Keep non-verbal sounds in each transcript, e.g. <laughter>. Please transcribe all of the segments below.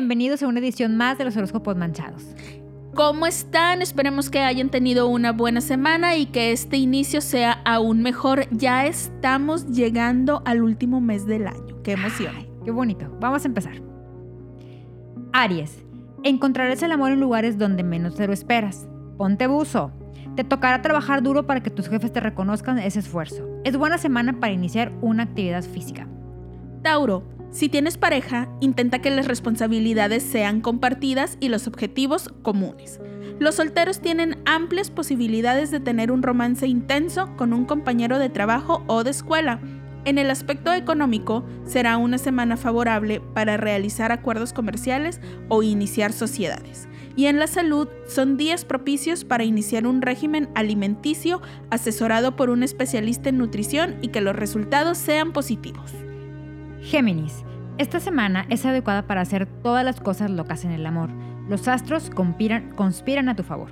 bienvenidos a una edición más de los horóscopos manchados. ¿Cómo están? Esperemos que hayan tenido una buena semana y que este inicio sea aún mejor. Ya estamos llegando al último mes del año. ¡Qué emoción! qué bonito. Vamos a empezar. Aries, encontrarás el amor en lugares donde menos te lo esperas. Ponte buzo. Te tocará trabajar duro para que tus jefes te reconozcan ese esfuerzo. Es buena semana para iniciar una actividad física. Tauro, si tienes pareja, intenta que las responsabilidades sean compartidas y los objetivos comunes. Los solteros tienen amplias posibilidades de tener un romance intenso con un compañero de trabajo o de escuela. En el aspecto económico, será una semana favorable para realizar acuerdos comerciales o iniciar sociedades. Y en la salud, son días propicios para iniciar un régimen alimenticio asesorado por un especialista en nutrición y que los resultados sean positivos. Géminis, esta semana es adecuada para hacer todas las cosas locas en el amor. Los astros conspiran, a tu favor.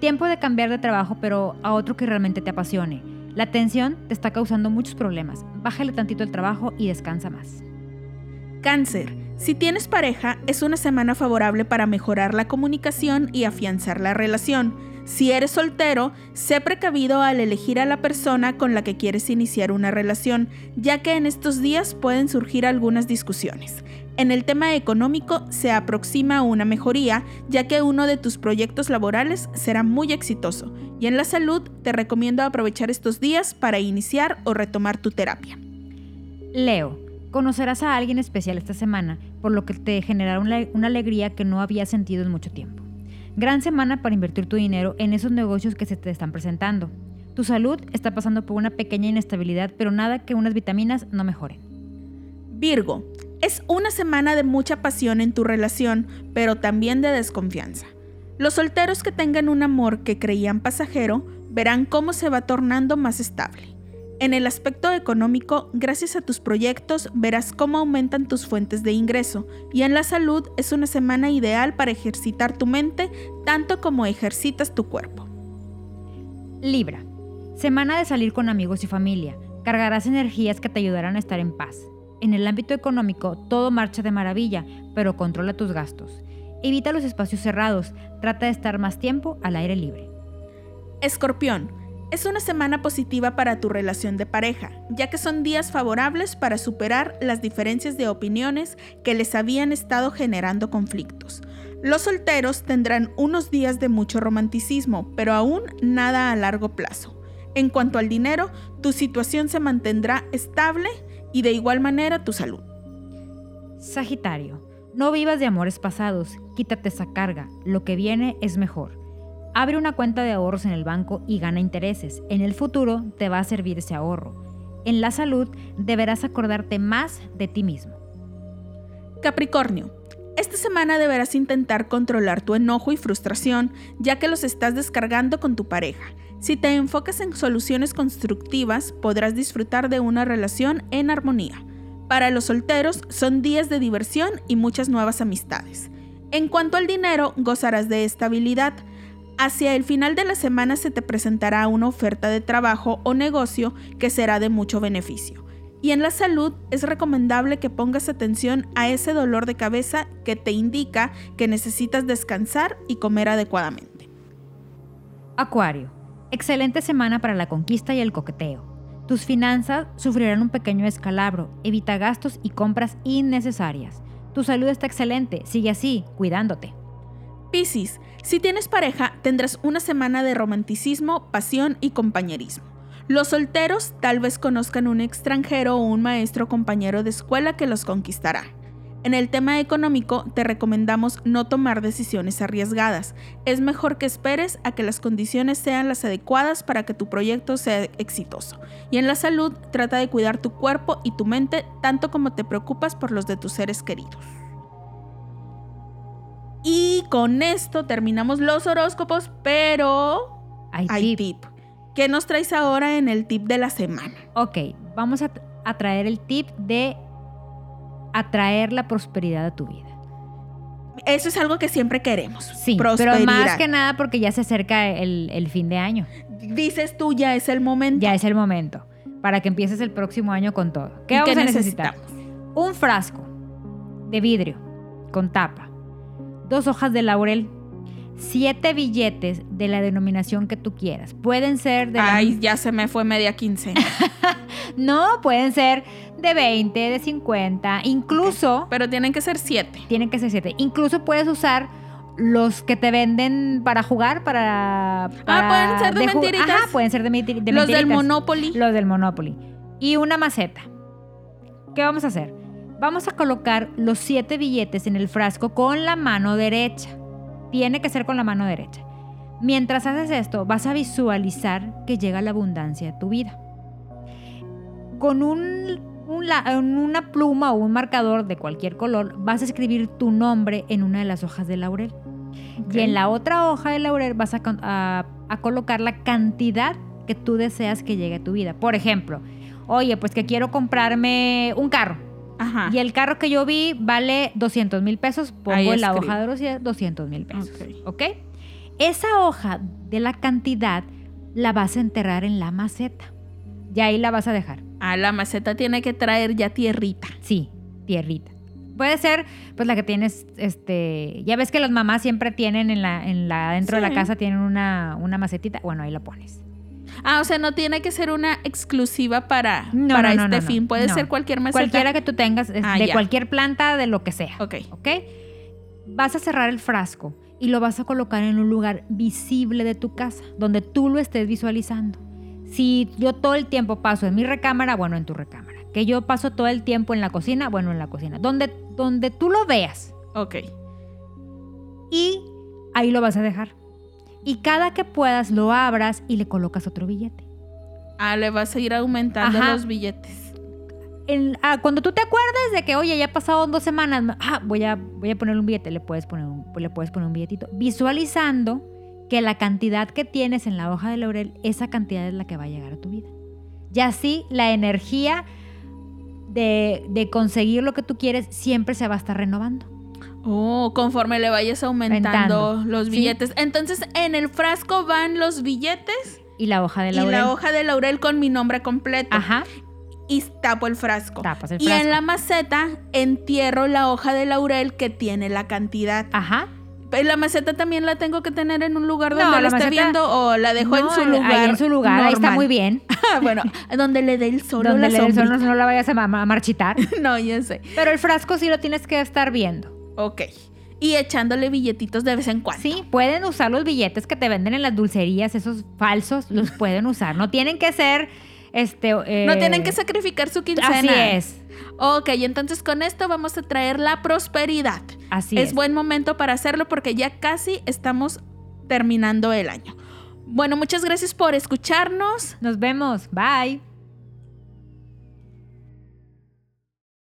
Tiempo de cambiar de trabajo, pero a otro que realmente te apasione. La tensión te está causando muchos problemas. Bájale tantito el trabajo y descansa más. Cáncer. Si tienes pareja, es una semana favorable para mejorar la comunicación y afianzar la relación. Si eres soltero, sé precavido al elegir a la persona con la que quieres iniciar una relación, ya que en estos días pueden surgir algunas discusiones. En el tema económico se aproxima una mejoría, ya que uno de tus proyectos laborales será muy exitoso. Y en la salud te recomiendo aprovechar estos días para iniciar o retomar tu terapia. Leo, conocerás a alguien especial esta semana, por lo que te generará una, alegría que no había sentido en mucho tiempo. Gran semana para invertir tu dinero en esos negocios que se te están presentando. Tu salud está pasando por una pequeña inestabilidad, pero nada que unas vitaminas no mejoren. Virgo, es una semana de mucha pasión en tu relación, pero también de desconfianza. Los solteros que tengan un amor que creían pasajero verán cómo se va tornando más estable. En el aspecto económico, gracias a tus proyectos, verás cómo aumentan tus fuentes de ingreso y en la salud es una semana ideal para ejercitar tu mente tanto como ejercitas tu cuerpo. Libra. Semana de salir con amigos y familia. Cargarás energías que te ayudarán a estar en paz. En el ámbito económico, todo marcha de maravilla, pero controla tus gastos. Evita los espacios cerrados, trata de estar más tiempo al aire libre. Escorpión. Es una semana positiva para tu relación de pareja, ya que son días favorables para superar las diferencias de opiniones que les habían estado generando conflictos. Los solteros tendrán unos días de mucho romanticismo, pero aún nada a largo plazo. En cuanto al dinero, tu situación se mantendrá estable y de igual manera tu salud. Sagitario, no vivas de amores pasados, quítate esa carga, lo que viene es mejor. Abre una cuenta de ahorros en el banco y gana intereses. En el futuro te va a servir ese ahorro. En la salud deberás acordarte más de ti mismo. Capricornio, esta semana deberás intentar controlar tu enojo y frustración, ya que los estás descargando con tu pareja. Si te enfocas en soluciones constructivas, podrás disfrutar de una relación en armonía. Para los solteros son días de diversión y muchas nuevas amistades. En cuanto al dinero, gozarás de estabilidad, Hacia el final de la semana se te presentará una oferta de trabajo o negocio que será de mucho beneficio. Y en la salud es recomendable que pongas atención a ese dolor de cabeza que te indica que necesitas descansar y comer adecuadamente. Acuario, excelente semana para la conquista y el coqueteo. Tus finanzas sufrirán un pequeño escalabro, evita gastos y compras innecesarias. Tu salud está excelente, sigue así, cuidándote. Piscis, si tienes pareja, tendrás una semana de romanticismo, pasión y compañerismo. Los solteros tal vez conozcan un extranjero o un maestro compañero de escuela que los conquistará. En el tema económico, te recomendamos no tomar decisiones arriesgadas. Es mejor que esperes a que las condiciones sean las adecuadas para que tu proyecto sea exitoso. Y en la salud, trata de cuidar tu cuerpo y tu mente tanto como te preocupas por los de tus seres queridos. Con esto terminamos los horóscopos, pero hay, tip. ¿Qué nos traes ahora en el tip de la semana? Ok, vamos a, traer el tip de atraer la prosperidad a tu vida. Eso es algo que siempre queremos. Sí, pero más que nada porque ya se acerca el, fin de año. Dices tú, ya es el momento. Ya es el momento. Para que empieces el próximo año con todo. ¿Qué vamos a necesitar? Un frasco de vidrio con tapa, dos hojas de laurel, siete billetes de la denominación que tú quieras. Pueden ser de... la- Ay, ya se me fue media quincena. <laughs> No, pueden ser de 20, de 50, incluso... Pero tienen que ser siete. Tienen que ser siete. Incluso puedes usar los que te venden para jugar, para... para- pueden ser de ju- mentiritas. Ajá, pueden ser de, de Los del mentiritas. Monopoly. Los del Monopoly. Y una maceta. ¿Qué vamos a hacer? Vamos a colocar los siete billetes en el frasco con la mano derecha. Tiene que ser con la mano derecha. Mientras haces esto, vas a visualizar que llega la abundancia a tu vida. Con un, un una pluma o un marcador de cualquier color, vas a escribir tu nombre en una de las hojas de laurel. Y en la otra hoja de laurel vas a- a colocar la cantidad que tú deseas que llegue a tu vida. Por ejemplo, oye, pues que quiero comprarme un carro. Ajá. Y el carro que yo vi vale 200 mil pesos. Pongo la hoja de los 200 mil pesos. Ok. ¿Ok? Esa hoja de la cantidad la vas a enterrar en la maceta. Y ahí la vas a dejar. Ah, la maceta tiene que traer ya tierrita. Sí, tierrita. Puede ser, pues la que tienes, este, ya ves que las mamás siempre tienen en la, en la, dentro de la casa tienen una, una macetita. Bueno, ahí la pones. Ah, o sea, no tiene que ser una exclusiva para, No, para no, no, este fin. Puede ser cualquier maceta. Cualquiera que tú tengas, Ah, de ya. cualquier planta, de lo que sea. Ok. ¿Ok? Vas a cerrar el frasco y lo vas a colocar en un lugar visible de tu casa, donde tú lo estés visualizando. Si yo todo el tiempo paso en mi recámara, bueno, en tu recámara. Que yo paso todo el tiempo en la cocina, bueno, en la cocina. Donde, donde tú lo veas Ok. y ahí lo vas a dejar. Y cada que puedas lo abras y le colocas otro billete. Ah, le vas a ir aumentando Ajá. los billetes. En- ah, cuando tú te acuerdes de que, oye, ya pasaron dos semanas, ah, voy a, voy a poner un billete, le puedes poner un, le puedes poner un billetito. Visualizando que la cantidad que tienes en la hoja de laurel, esa cantidad es la que va a llegar a tu vida. Y así la energía de, de conseguir lo que tú quieres siempre se va a estar renovando. Oh, conforme le vayas aumentando los sí. billetes. Entonces, en el frasco van los billetes Y la hoja de y laurel. la hoja de laurel con mi nombre completo. Ajá, Y tapo el frasco. tapas el Y en la maceta entierro la hoja de laurel que tiene la cantidad. Ajá. ¿La maceta también la tengo que tener en un lugar No, donde la la esté maceta- viendo o la dejo en No, su lugar? Ahí en su lugar, ahí está muy bien. <laughs> bueno, donde le dé el sol Donde la le des sol, no, no la vayas a, ma- a marchitar. <laughs> No, ya sé. Pero el frasco sí lo tienes que estar viendo. Ok. Y echándole billetitos de vez en cuando. Sí, pueden usar los billetes que te venden en las dulcerías, esos falsos, los <laughs> pueden usar. No tienen que ser, este... eh, No tienen que sacrificar su quincena. Así es, Ok, entonces con esto vamos a traer la prosperidad. así es es. buen momento para hacerlo porque ya casi estamos terminando el año. Bueno, muchas gracias por escucharnos. Nos vemos, bye.